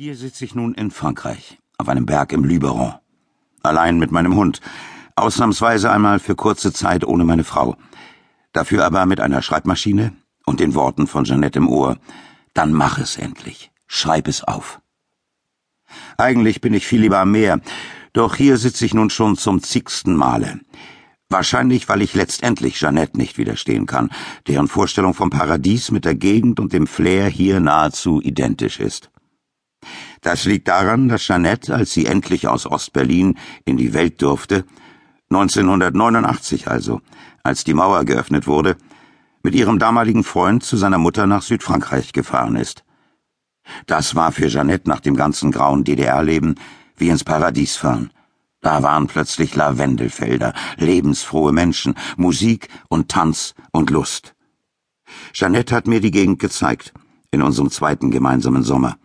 Hier sitze ich nun in Frankreich, auf einem Berg im Luberon. Allein mit meinem Hund. Ausnahmsweise einmal für kurze Zeit ohne meine Frau. Dafür aber mit einer Schreibmaschine und den Worten von Jeanette im Ohr. Dann mach es endlich. Schreib es auf. Eigentlich bin ich viel lieber am Meer, doch hier sitze ich nun schon zum zigsten Male. Wahrscheinlich, weil ich letztendlich Jeanette nicht widerstehen kann, deren Vorstellung vom Paradies mit der Gegend und dem Flair hier nahezu identisch ist. Das liegt daran, dass Jeanette, als sie endlich aus Ostberlin in die Welt durfte, 1989 also, als die Mauer geöffnet wurde, mit ihrem damaligen Freund zu seiner Mutter nach Südfrankreich gefahren ist. Das war für Jeanette nach dem ganzen grauen DDR-Leben wie ins Paradies fahren. Da waren plötzlich Lavendelfelder, lebensfrohe Menschen, Musik und Tanz und Lust. Jeanette hat mir die Gegend gezeigt, in unserem zweiten gemeinsamen Sommer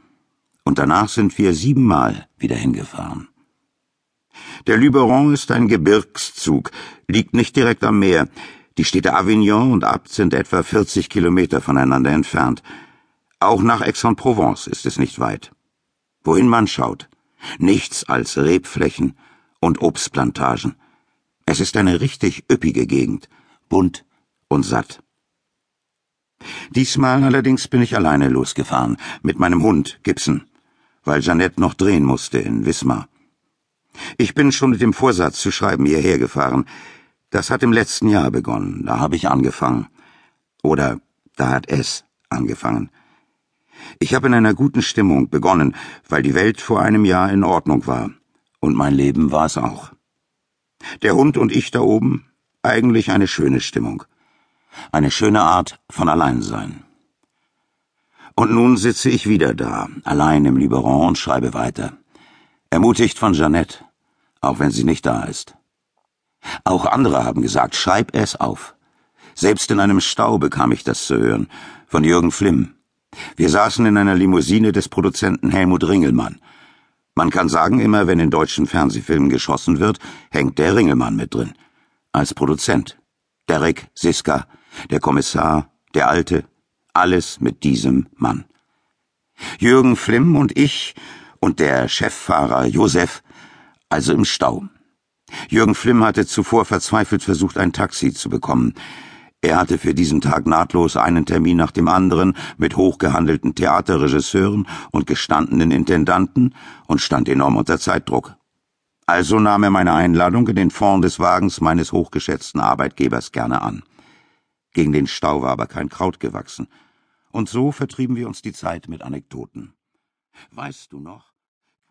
und danach sind wir siebenmal wieder hingefahren. Der Luberon ist ein Gebirgszug, liegt nicht direkt am Meer. Die Städte Avignon und Abt sind etwa 40 Kilometer voneinander entfernt. Auch nach Aix-en-Provence ist es nicht weit. Wohin man schaut, nichts als Rebflächen und Obstplantagen. Es ist eine richtig üppige Gegend, bunt und satt. Diesmal allerdings bin ich alleine losgefahren, mit meinem Hund Gibson weil Jeanette noch drehen musste in Wismar. Ich bin schon mit dem Vorsatz zu schreiben hierher gefahren. Das hat im letzten Jahr begonnen, da habe ich angefangen. Oder da hat es angefangen. Ich habe in einer guten Stimmung begonnen, weil die Welt vor einem Jahr in Ordnung war. Und mein Leben war es auch. Der Hund und ich da oben, eigentlich eine schöne Stimmung. Eine schöne Art von Alleinsein. Und nun sitze ich wieder da, allein im Liberon und schreibe weiter. Ermutigt von Jeannette, auch wenn sie nicht da ist. Auch andere haben gesagt, schreib es auf. Selbst in einem Stau bekam ich das zu hören, von Jürgen Flimm. Wir saßen in einer Limousine des Produzenten Helmut Ringelmann. Man kann sagen, immer wenn in deutschen Fernsehfilmen geschossen wird, hängt der Ringelmann mit drin. Als Produzent. Derek, Siska, der Kommissar, der Alte, alles mit diesem Mann. Jürgen Flimm und ich und der Cheffahrer Josef, also im Stau. Jürgen Flimm hatte zuvor verzweifelt versucht, ein Taxi zu bekommen. Er hatte für diesen Tag nahtlos einen Termin nach dem anderen mit hochgehandelten Theaterregisseuren und gestandenen Intendanten und stand enorm unter Zeitdruck. Also nahm er meine Einladung in den Fond des Wagens meines hochgeschätzten Arbeitgebers gerne an. Gegen den Stau war aber kein Kraut gewachsen. Und so vertrieben wir uns die Zeit mit Anekdoten. Weißt du noch?